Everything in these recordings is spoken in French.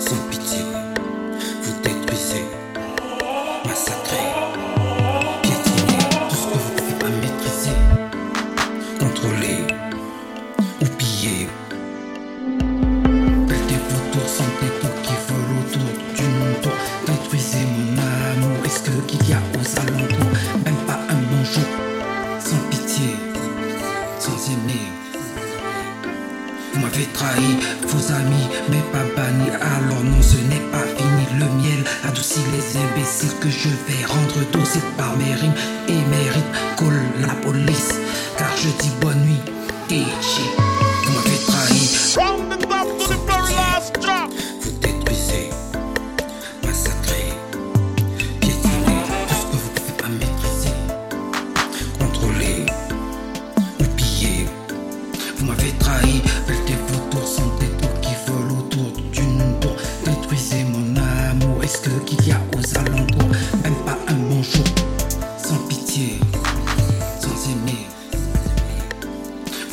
sans pitié. Vous détruisez, massacrez, Vous m'avez trahi, vos amis, mais pas banni. Alors non, ce n'est pas fini. Le miel adoucit les imbéciles que je vais rendre dociles par mes rimes et mes rythmes.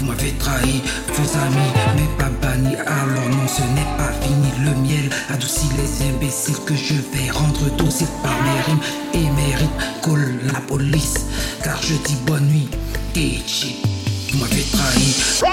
Vous m'avez trahi, vos amis, mais pas banni. Alors non, ce n'est pas fini. Le miel adoucit les imbéciles que je vais rendre dociles par mes rimes et mes rythmes. Colle la police, car je dis bonne nuit. Itchy, vous m'avez trahi.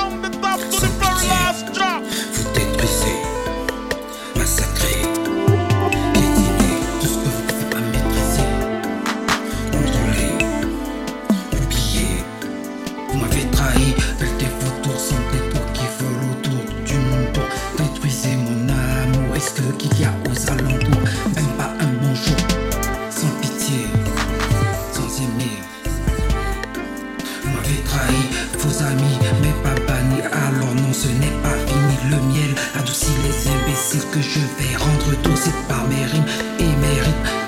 Vous m'avez trahi, vos amis, mais pas banni. Alors non, ce n'est pas fini. Le miel adoucit les imbéciles que je vais rendre dociles par mes rimes et mes rythmes.